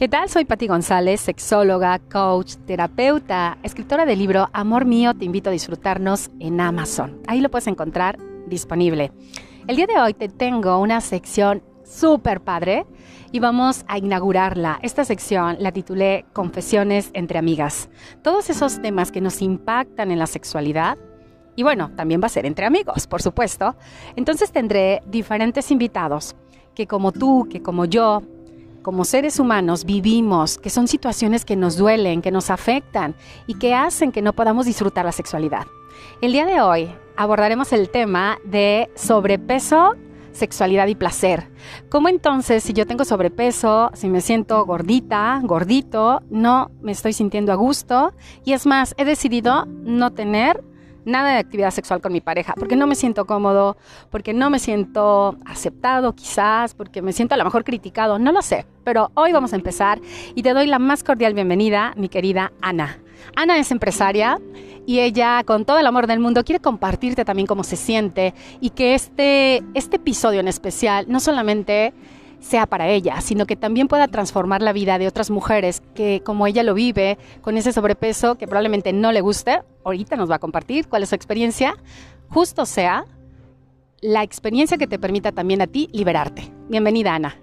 ¿Qué tal? Soy Patti González, sexóloga, coach, terapeuta, escritora del libro Amor Mío, te invito a disfrutarnos en Amazon. Ahí lo puedes encontrar disponible. El día de hoy te tengo una sección súper padre y vamos a inaugurarla. Esta sección la titulé Confesiones entre amigas. Todos esos temas que nos impactan en la sexualidad. Y bueno, también va a ser entre amigos, por supuesto. Entonces tendré diferentes invitados que como tú, que como yo, como seres humanos vivimos, que son situaciones que nos duelen, que nos afectan y que hacen que no podamos disfrutar la sexualidad. El día de hoy abordaremos el tema de sobrepeso, sexualidad y placer. ¿Cómo entonces si yo tengo sobrepeso, si me siento gordita, gordito, no me estoy sintiendo a gusto y es más, he decidido no tener nada de actividad sexual con mi pareja, porque no me siento cómodo, porque no me siento aceptado quizás, porque me siento a lo mejor criticado, no lo sé, pero hoy vamos a empezar y te doy la más cordial bienvenida, mi querida Ana. Ana es empresaria y ella con todo el amor del mundo quiere compartirte también cómo se siente y que este, este episodio en especial no solamente sea para ella, sino que también pueda transformar la vida de otras mujeres que como ella lo vive, con ese sobrepeso que probablemente no le guste, ahorita nos va a compartir cuál es su experiencia, justo sea la experiencia que te permita también a ti liberarte. Bienvenida, Ana.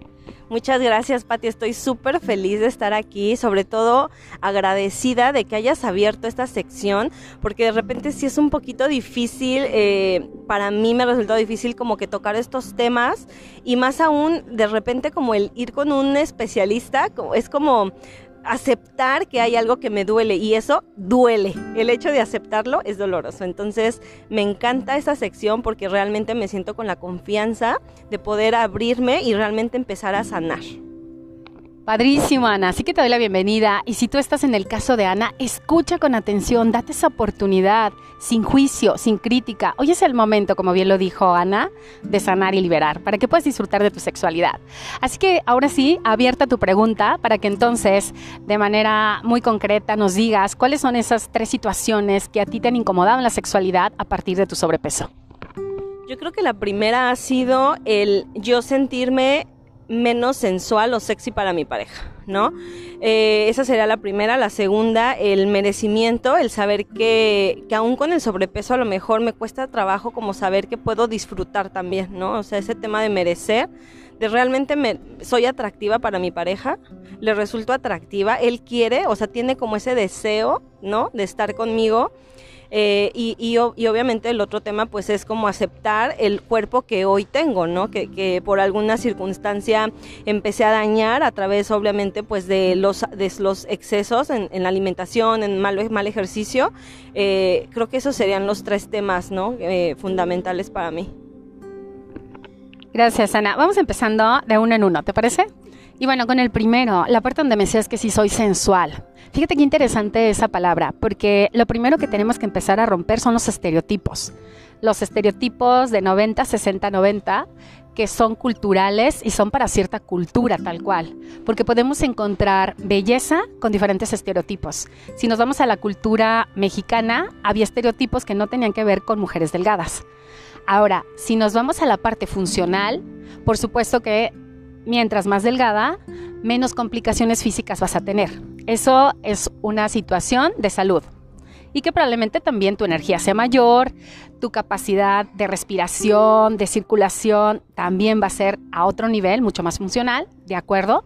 Muchas gracias, Pati. Estoy súper feliz de estar aquí, sobre todo agradecida de que hayas abierto esta sección, porque de repente sí es un poquito difícil, eh, para mí me resultó difícil como que tocar estos temas y más aún de repente como el ir con un especialista, es como aceptar que hay algo que me duele y eso duele. El hecho de aceptarlo es doloroso. Entonces me encanta esa sección porque realmente me siento con la confianza de poder abrirme y realmente empezar a sanar. Padrísimo, Ana. Así que te doy la bienvenida. Y si tú estás en el caso de Ana, escucha con atención, date esa oportunidad, sin juicio, sin crítica. Hoy es el momento, como bien lo dijo Ana, de sanar y liberar, para que puedas disfrutar de tu sexualidad. Así que ahora sí, abierta tu pregunta, para que entonces, de manera muy concreta, nos digas cuáles son esas tres situaciones que a ti te han incomodado en la sexualidad a partir de tu sobrepeso. Yo creo que la primera ha sido el yo sentirme menos sensual o sexy para mi pareja, ¿no? Eh, esa sería la primera. La segunda, el merecimiento, el saber que, que aún con el sobrepeso a lo mejor me cuesta trabajo como saber que puedo disfrutar también, ¿no? O sea, ese tema de merecer, de realmente me, soy atractiva para mi pareja, le resulto atractiva, él quiere, o sea, tiene como ese deseo, ¿no? De estar conmigo eh, y, y, obviamente el otro tema pues es como aceptar el cuerpo que hoy tengo, ¿no? Que, que, por alguna circunstancia empecé a dañar a través obviamente pues de los, de los excesos en, la alimentación, en mal, mal ejercicio. Eh, creo que esos serían los tres temas, ¿no? Eh, fundamentales para mí. Gracias, Ana. Vamos empezando de uno en uno, ¿te parece? Y bueno, con el primero, la parte donde me decías que sí soy sensual. Fíjate qué interesante esa palabra, porque lo primero que tenemos que empezar a romper son los estereotipos. Los estereotipos de 90, 60, 90, que son culturales y son para cierta cultura tal cual, porque podemos encontrar belleza con diferentes estereotipos. Si nos vamos a la cultura mexicana, había estereotipos que no tenían que ver con mujeres delgadas. Ahora, si nos vamos a la parte funcional, por supuesto que mientras más delgada, menos complicaciones físicas vas a tener. Eso es una situación de salud. Y que probablemente también tu energía sea mayor, tu capacidad de respiración, de circulación, también va a ser a otro nivel, mucho más funcional, ¿de acuerdo?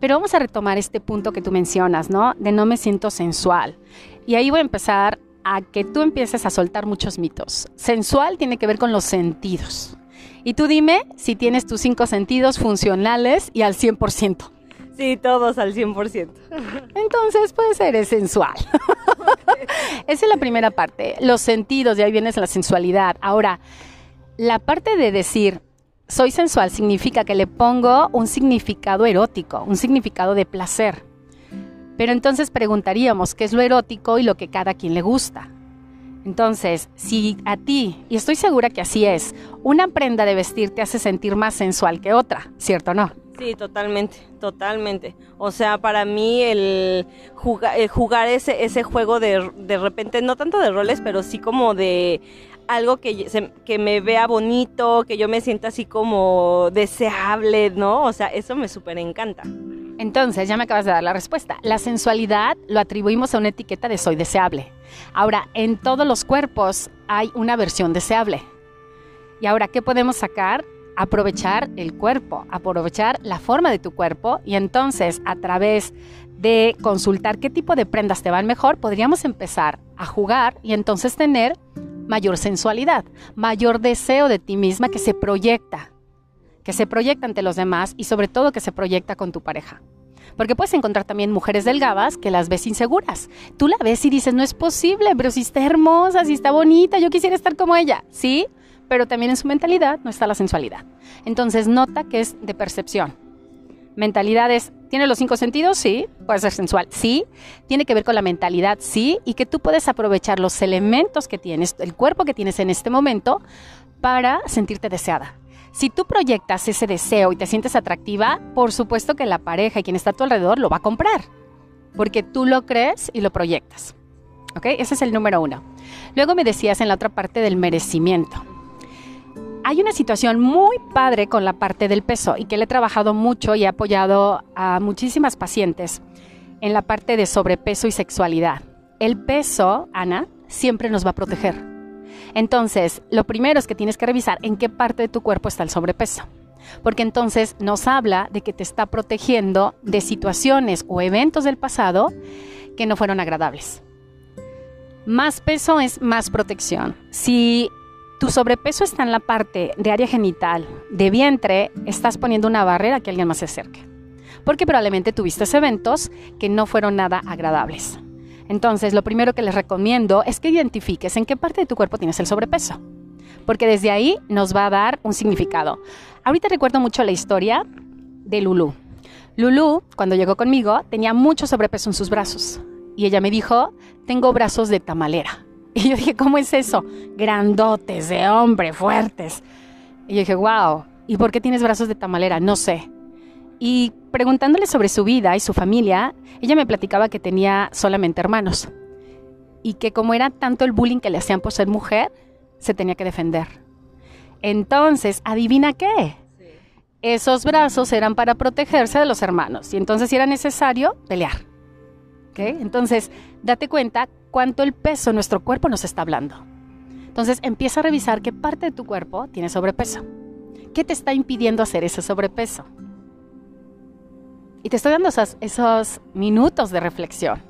Pero vamos a retomar este punto que tú mencionas, ¿no? De no me siento sensual. Y ahí voy a empezar a que tú empieces a soltar muchos mitos. Sensual tiene que ver con los sentidos. Y tú dime si tienes tus cinco sentidos funcionales y al 100%. Sí, todos al 100%. Entonces, puede ser sensual. Esa es la primera parte. Los sentidos, de ahí vienes la sensualidad. Ahora, la parte de decir, soy sensual, significa que le pongo un significado erótico, un significado de placer. Pero entonces preguntaríamos qué es lo erótico y lo que cada quien le gusta. Entonces, si a ti, y estoy segura que así es, una prenda de vestir te hace sentir más sensual que otra, ¿cierto o no? Sí, totalmente, totalmente. O sea, para mí el, jugar ese, ese juego de, de repente, no tanto de roles, pero sí como de algo que, que me vea bonito, que yo me sienta así como deseable, ¿no? O sea, eso me súper encanta. Entonces, ya me acabas de dar la respuesta. La sensualidad lo atribuimos a una etiqueta de soy deseable. Ahora, en todos los cuerpos hay una versión deseable. Y ahora, ¿qué podemos sacar? Aprovechar el cuerpo, aprovechar la forma de tu cuerpo y entonces a través de consultar qué tipo de prendas te van mejor, podríamos empezar a jugar y entonces tener mayor sensualidad, mayor deseo de ti misma que se proyecta, que se proyecta ante los demás y sobre todo que se proyecta con tu pareja. Porque puedes encontrar también mujeres delgadas que las ves inseguras. Tú la ves y dices, no es posible, pero si está hermosa, si está bonita, yo quisiera estar como ella. Sí, pero también en su mentalidad no está la sensualidad. Entonces nota que es de percepción. Mentalidad es, ¿tiene los cinco sentidos? Sí. Puede ser sensual, sí. Tiene que ver con la mentalidad, sí. Y que tú puedes aprovechar los elementos que tienes, el cuerpo que tienes en este momento para sentirte deseada. Si tú proyectas ese deseo y te sientes atractiva, por supuesto que la pareja y quien está a tu alrededor lo va a comprar, porque tú lo crees y lo proyectas. ¿Ok? Ese es el número uno. Luego me decías en la otra parte del merecimiento. Hay una situación muy padre con la parte del peso y que le he trabajado mucho y he apoyado a muchísimas pacientes en la parte de sobrepeso y sexualidad. El peso, Ana, siempre nos va a proteger entonces, lo primero es que tienes que revisar en qué parte de tu cuerpo está el sobrepeso. Porque entonces nos habla de que te está protegiendo de situaciones o eventos del pasado que no fueron agradables. Más peso es más protección. Si tu sobrepeso está en la parte de área genital, de vientre, estás poniendo una barrera que alguien más se acerque. Porque probablemente tuviste eventos que no fueron nada agradables. Entonces, lo primero que les recomiendo es que identifiques en qué parte de tu cuerpo tienes el sobrepeso, porque desde ahí nos va a dar un significado. Ahorita recuerdo mucho la historia de Lulu. Lulu, cuando llegó conmigo, tenía mucho sobrepeso en sus brazos y ella me dijo, tengo brazos de tamalera. Y yo dije, ¿cómo es eso? Grandotes, de hombre, fuertes. Y yo dije, wow, ¿y por qué tienes brazos de tamalera? No sé. Y preguntándole sobre su vida y su familia, ella me platicaba que tenía solamente hermanos y que como era tanto el bullying que le hacían por ser mujer, se tenía que defender. Entonces, adivina qué. Esos brazos eran para protegerse de los hermanos y entonces era necesario pelear. Entonces, date cuenta cuánto el peso de nuestro cuerpo nos está hablando. Entonces, empieza a revisar qué parte de tu cuerpo tiene sobrepeso. ¿Qué te está impidiendo hacer ese sobrepeso? Y te estoy dando esos, minutos de reflexión.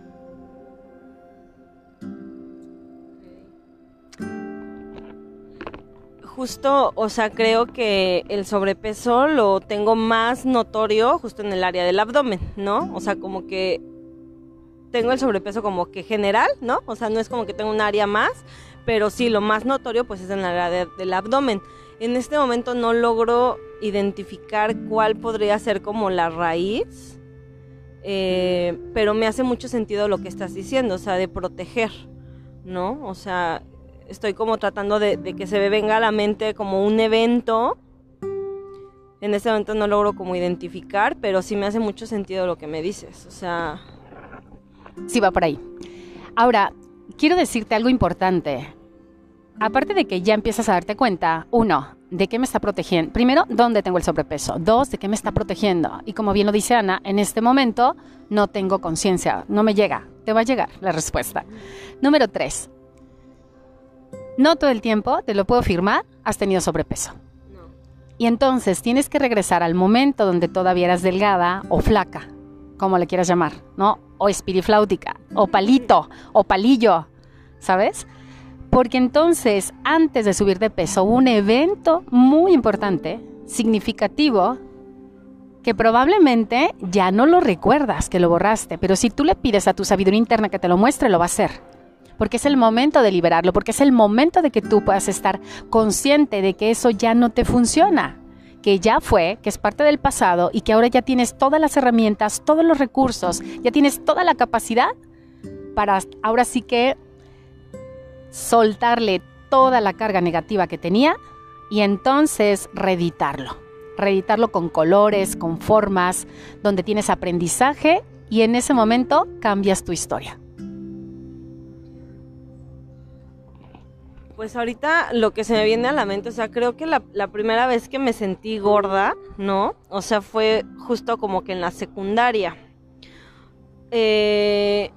Justo, o sea, creo que el sobrepeso lo tengo más notorio justo en el área del abdomen, ¿no? O sea, como que tengo el sobrepeso como que general, ¿no? O sea, no es como que tengo un área más, pero sí, lo más notorio pues es en el área del abdomen. En este momento no logro identificar cuál podría ser como la raíz, eh, pero me hace mucho sentido lo que estás diciendo, o sea, de proteger, ¿no? O sea, estoy como tratando de, que se me venga a la mente como un evento. En este momento no logro como identificar, pero sí me hace mucho sentido lo que me dices, o sea... Sí, va por ahí. Ahora, quiero decirte algo importante. Aparte de que ya empiezas a darte cuenta, uno, ¿de qué me está protegiendo? Primero, ¿dónde tengo el sobrepeso? Dos, ¿de qué me está protegiendo? Y como bien lo dice Ana, en este momento no tengo conciencia, no me llega. Te va a llegar la respuesta. Número tres, no todo el tiempo, te lo puedo firmar, has tenido sobrepeso. Y entonces tienes que regresar al momento donde todavía eras delgada o flaca, como le quieras llamar, ¿no? O espirifláutica, o palito, o palillo, ¿sabes? Porque entonces, antes de subir de peso, hubo un evento muy importante, significativo, que probablemente ya no lo recuerdas, que lo borraste, pero si tú le pides a tu sabiduría interna que te lo muestre, lo va a hacer. Porque es el momento de liberarlo, porque es el momento de que tú puedas estar consciente de que eso ya no te funciona, que ya fue, que es parte del pasado y que ahora ya tienes todas las herramientas, todos los recursos, ya tienes toda la capacidad para ahora sí que soltarle toda la carga negativa que tenía y entonces reeditarlo. Reeditarlo con colores, con formas, donde tienes aprendizaje y en ese momento cambias tu historia. Pues ahorita lo que se me viene a la mente, o sea, creo que la, primera vez que me sentí gorda, ¿no? O sea, fue justo como que en la secundaria. Eh,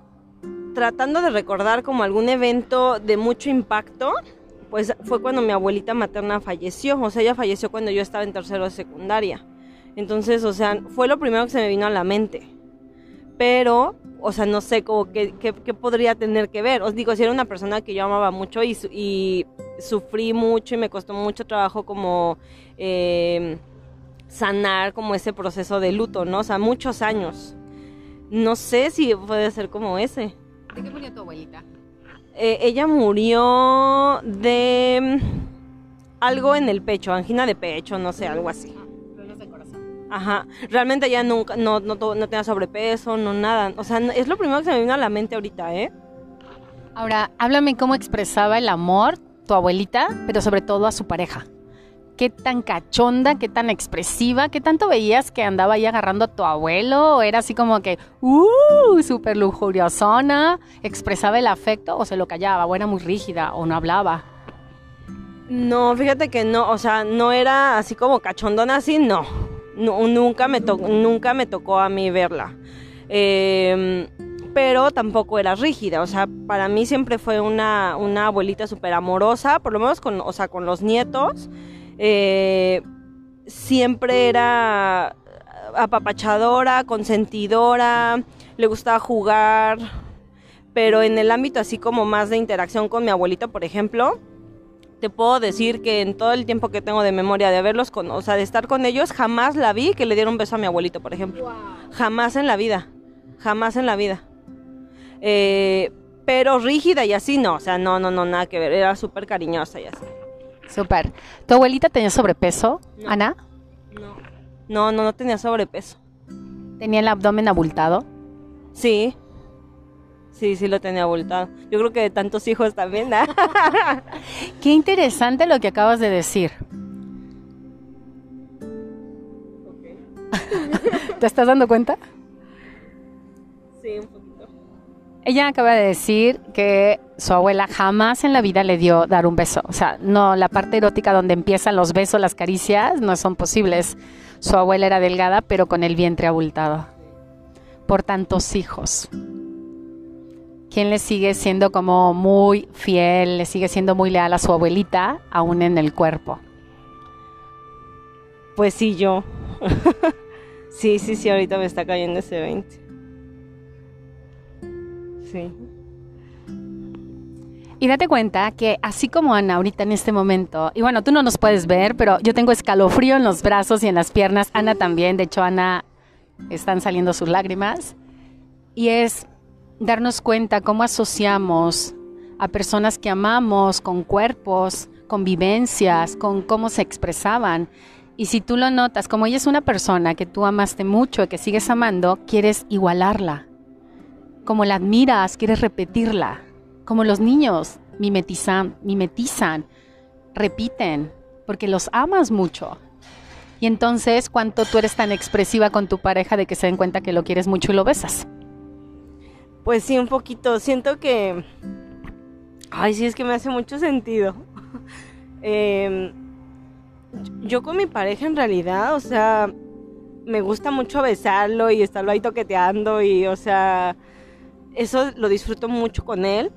tratando de recordar como algún evento de mucho impacto, pues fue cuando mi abuelita materna falleció. O sea, ella falleció cuando yo estaba en tercero de secundaria. Entonces, o sea, fue lo primero que se me vino a la mente. Pero, o sea, no sé cómo qué, podría tener que ver. Os digo, si era una persona que yo amaba mucho y, sufrí mucho y me costó mucho trabajo como eh, sanar como ese proceso de luto, ¿no? O sea, muchos años. No sé si puede ser como ese. ¿De qué murió tu abuelita? Eh, ella murió de mm, algo en el pecho, angina de pecho, no sé, algo así. Ajá, realmente ella nunca, no, no, no tenía sobrepeso, no nada. O sea, es lo primero que se me vino a la mente ahorita, ¿eh? Ahora, háblame cómo expresaba el amor tu abuelita, pero sobre todo a su pareja. ¿Qué tan cachonda, qué tan expresiva, qué tanto veías que andaba ahí agarrando a tu abuelo? ¿O era así como que, uh, súper lujuriosona, expresaba el afecto o se lo callaba, o era muy rígida, o no hablaba? No, fíjate que no, o sea, no era así como cachondona, así, no nunca, me nunca me tocó a mí verla. Em, pero tampoco era rígida, o sea, para mí siempre fue una, una abuelita súper amorosa, por lo menos con, o sea, con los nietos. Eh, siempre era apapachadora, consentidora, le gustaba jugar, pero en el ámbito así como más de interacción con mi abuelita, por ejemplo, te puedo decir que en todo el tiempo que tengo de memoria de haberlos con, o sea, de estar con ellos, jamás la vi que le dieron un beso a mi abuelito, por ejemplo. Jamás en la vida, jamás en la vida. Eh, pero rígida y así no, o sea, no, no, no, nada que ver, era súper cariñosa y así. Súper. ¿Tu abuelita tenía sobrepeso, Ana? No. no, no, no tenía sobrepeso. ¿Tenía el abdomen abultado? Sí. Sí, sí lo tenía abultado. Yo creo que de tantos hijos también. ¿no? Qué interesante lo que acabas de decir. ¿Te estás dando cuenta? Sí, un poquito. Ella acaba de decir que su abuela jamás en la vida le dio dar un beso. O sea, no, la parte erótica donde empiezan los besos, las caricias, no son posibles. Su abuela era delgada, pero con el vientre abultado. Por tantos hijos. ¿Quién le sigue siendo como muy fiel, le sigue siendo muy leal a su abuelita, aún en el cuerpo? Pues sí, yo. sí, sí, sí, ahorita me está cayendo ese 20. Y date cuenta que así como Ana ahorita en este momento, y bueno, tú no nos puedes ver, pero yo tengo escalofrío en los brazos y en las piernas, Ana también, de hecho Ana están saliendo sus lágrimas, y es darnos cuenta cómo asociamos a personas que amamos con cuerpos, con vivencias, con cómo se expresaban. Y si tú lo notas, como ella es una persona que tú amaste mucho y que sigues amando, quieres igualarla. Como la admiras, quieres repetirla. Como los niños mimetizan, mimetizan, repiten, porque los amas mucho. Y entonces, ¿cuánto tú eres tan expresiva con tu pareja de que se den cuenta que lo quieres mucho y lo besas? Pues sí, un poquito. Siento que... Ay, sí, es que me hace mucho sentido. Em, yo con mi pareja en realidad, o sea, me gusta mucho besarlo y estarlo ahí toqueteando y, o sea, eso lo disfruto mucho con él.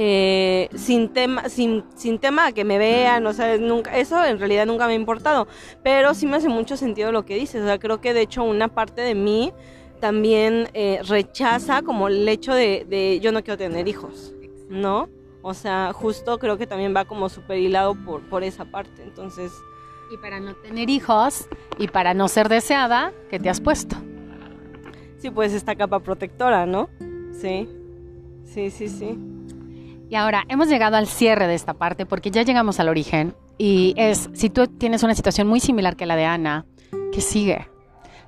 Eh, sin tema, sin, sin tema que me vean, o sea, nunca, eso en realidad nunca me ha importado, pero sí me hace mucho sentido lo que dices, o sea, creo que de hecho una parte de mí también eh, rechaza como el hecho de, yo no quiero tener hijos, ¿no? O sea, justo creo que también va como súper hilado por, por esa parte, entonces... Y para no tener hijos y para no ser deseada, ¿qué te has puesto? Sí, pues esta capa protectora, ¿no? Sí, sí, sí, sí. Y ahora hemos llegado al cierre de esta parte porque ya llegamos al origen y es, si tú tienes una situación muy similar que la de Ana, ¿qué sigue?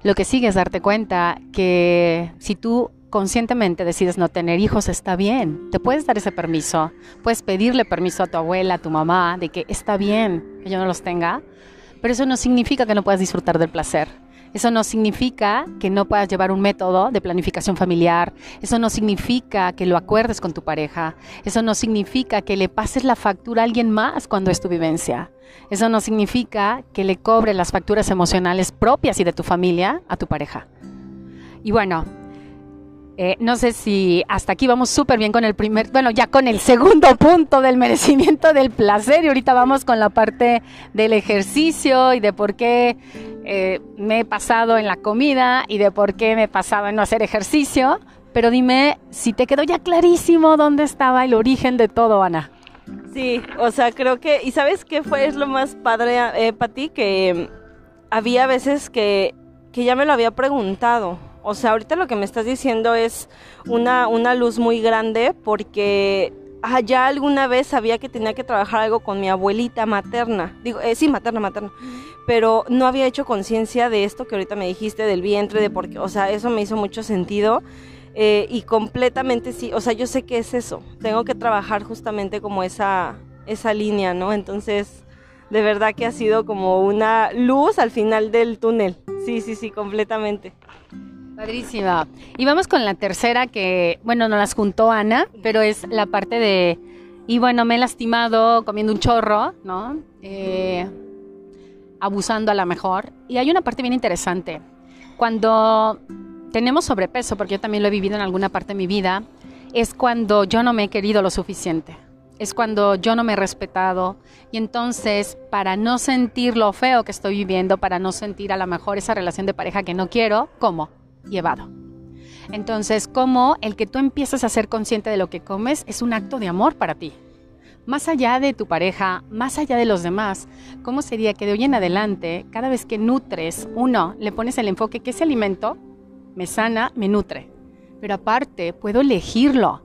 Lo que sigue es darte cuenta que si tú conscientemente decides no tener hijos, está bien. Te puedes dar ese permiso. Puedes pedirle permiso a tu abuela, a tu mamá, de que está bien que yo no los tenga. Pero eso no significa que no puedas disfrutar del placer. Eso no significa que no puedas llevar un método de planificación familiar. Eso no significa que lo acuerdes con tu pareja. Eso no significa que le pases la factura a alguien más cuando es tu vivencia. Eso no significa que le cobres las facturas emocionales propias y de tu familia a tu pareja. Y bueno, eh, no sé si hasta aquí vamos súper bien con el primer, bueno, ya con el segundo punto del merecimiento del placer y ahorita vamos con la parte del ejercicio y de por qué eh, me he pasado en la comida y de por qué me he pasado en no hacer ejercicio. Pero dime si te quedó ya clarísimo dónde estaba el origen de todo, Ana. Sí, o sea, creo que, y sabes qué fue es lo más padre eh, para ti, que había veces que, que ya me lo había preguntado o sea, ahorita lo que me estás diciendo es una, una luz muy grande porque ah, ya alguna vez sabía que tenía que trabajar algo con mi abuelita materna. Digo, eh, sí, materna, materna. Pero no había hecho conciencia de esto que ahorita me dijiste, del vientre, de por qué. O sea, eso me hizo mucho sentido. Eh, y completamente sí, o sea, yo sé que es eso. Tengo que trabajar justamente como esa, esa línea, ¿no? Entonces, de verdad que ha sido como una luz al final del túnel. Sí, sí, sí, completamente. Padrísima. Y vamos con la tercera que, bueno, no las juntó Ana, pero es la parte de, y bueno, me he lastimado comiendo un chorro, ¿no? Eh, abusando a la mejor. Y hay una parte bien interesante. Cuando tenemos sobrepeso, porque yo también lo he vivido en alguna parte de mi vida, es cuando yo no me he querido lo suficiente. Es cuando yo no me he respetado. Y entonces, para no sentir lo feo que estoy viviendo, para no sentir a lo mejor esa relación de pareja que no quiero, ¿cómo? Llevado. Entonces, como el que tú empieces a ser consciente de lo que comes es un acto de amor para ti. Más allá de tu pareja, más allá de los demás, ¿cómo sería que de hoy en adelante, cada vez que nutres, uno, le pones el enfoque que ese alimento me sana, me nutre? Pero aparte, puedo elegirlo.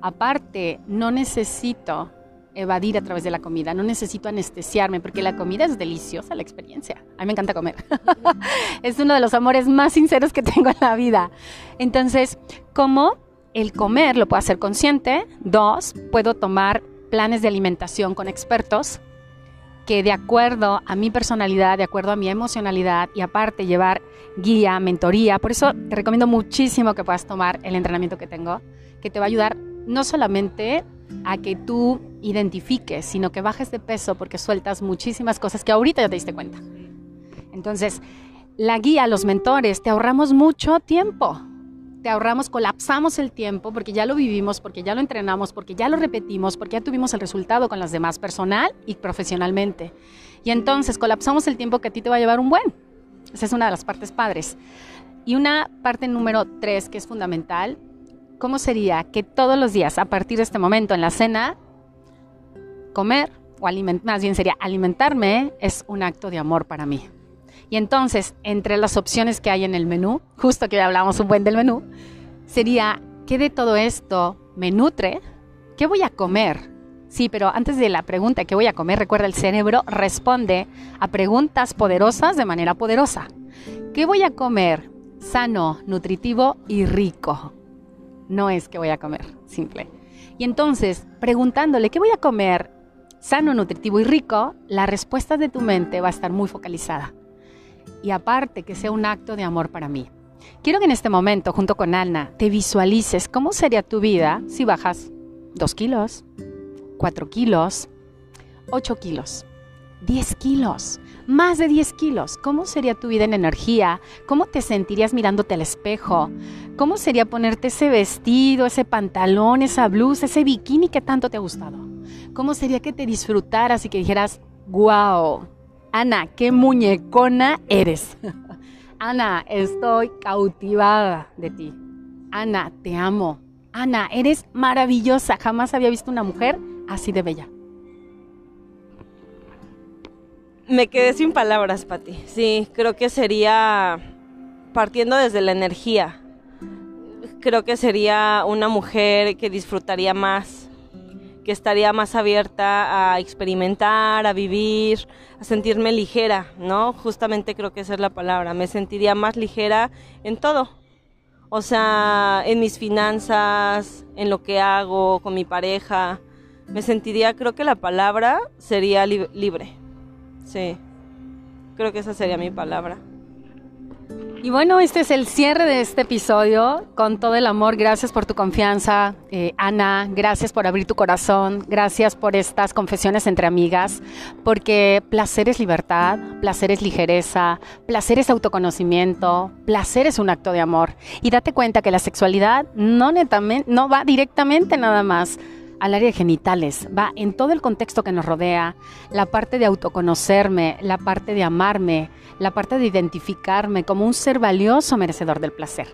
Aparte, no necesito evadir a través de la comida, no necesito anestesiarme porque la comida es deliciosa, la experiencia. A mí me encanta comer. es uno de los amores más sinceros que tengo en la vida. Entonces, ¿cómo el comer lo puedo hacer consciente? Dos, puedo tomar planes de alimentación con expertos que de acuerdo a mi personalidad, de acuerdo a mi emocionalidad y aparte llevar guía, mentoría, por eso te recomiendo muchísimo que puedas tomar el entrenamiento que tengo, que te va a ayudar no solamente a que tú identifiques, sino que bajes de peso porque sueltas muchísimas cosas que ahorita ya te diste cuenta. Entonces, la guía, los mentores, te ahorramos mucho tiempo. Te ahorramos, colapsamos el tiempo porque ya lo vivimos, porque ya lo entrenamos, porque ya lo repetimos, porque ya tuvimos el resultado con las demás, personal y profesionalmente. Y entonces colapsamos el tiempo que a ti te va a llevar un buen. Esa es una de las partes padres. Y una parte número tres que es fundamental ¿cómo sería que todos los días, a partir de este momento en la cena, comer, o más bien sería alimentarme, es un acto de amor para mí? Y entonces, entre las opciones que hay en el menú, justo que hablamos un buen del menú, sería, ¿qué de todo esto me nutre? ¿Qué voy a comer? Sí, pero antes de la pregunta ¿qué voy a comer? Recuerda, el cerebro responde a preguntas poderosas de manera poderosa. ¿Qué voy a comer? Sano, nutritivo y rico no es que voy a comer, simple. Y entonces, preguntándole qué voy a comer sano, nutritivo y rico, la respuesta de tu mente va a estar muy focalizada. Y aparte, que sea un acto de amor para mí. Quiero que en este momento, junto con Ana, te visualices cómo sería tu vida si bajas 2 kilos, 4 kilos, 8 kilos, 10 kilos más de 10 kilos. ¿Cómo sería tu vida en energía? ¿Cómo te sentirías mirándote al espejo? ¿Cómo sería ponerte ese vestido, ese pantalón, esa blusa, ese bikini que tanto te ha gustado? ¿Cómo sería que te disfrutaras y que dijeras, wow, Ana, qué muñecona eres? Ana, estoy cautivada de ti. Ana, te amo. Ana, eres maravillosa. Jamás había visto una mujer así de bella. Me quedé sin palabras, Pati. Sí, creo que sería partiendo desde la energía. Creo que sería una mujer que disfrutaría más, que estaría más abierta a experimentar, a vivir, a sentirme ligera, ¿no? Justamente creo que esa es la palabra. Me sentiría más ligera en todo. O sea, en mis finanzas, en lo que hago con mi pareja. Me sentiría, creo que la palabra sería libre. Sí, creo que esa sería mi palabra. Y bueno, este es el cierre de este episodio con todo el amor. Gracias por tu confianza, eh, Ana. Gracias por abrir tu corazón. Gracias por estas confesiones entre amigas. Porque placer es libertad, placer es ligereza, placer es autoconocimiento, placer es un acto de amor. Y date cuenta que la sexualidad no, no va directamente nada más al área de genitales, va en todo el contexto que nos rodea, la parte de autoconocerme, la parte de amarme, la parte de identificarme como un ser valioso merecedor del placer.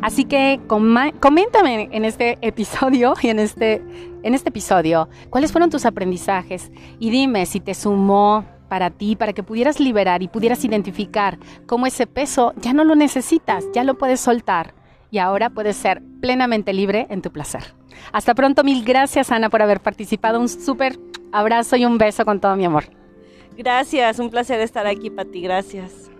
Así que coméntame en este episodio y en este, en este episodio cuáles fueron tus aprendizajes y dime si te sumó para ti, para que pudieras liberar y pudieras identificar cómo ese peso ya no lo necesitas, ya lo puedes soltar y ahora puedes ser plenamente libre en tu placer. Hasta pronto, mil gracias Ana por haber participado, un súper abrazo y un beso con todo mi amor. Gracias, un placer estar aquí, Pati, gracias.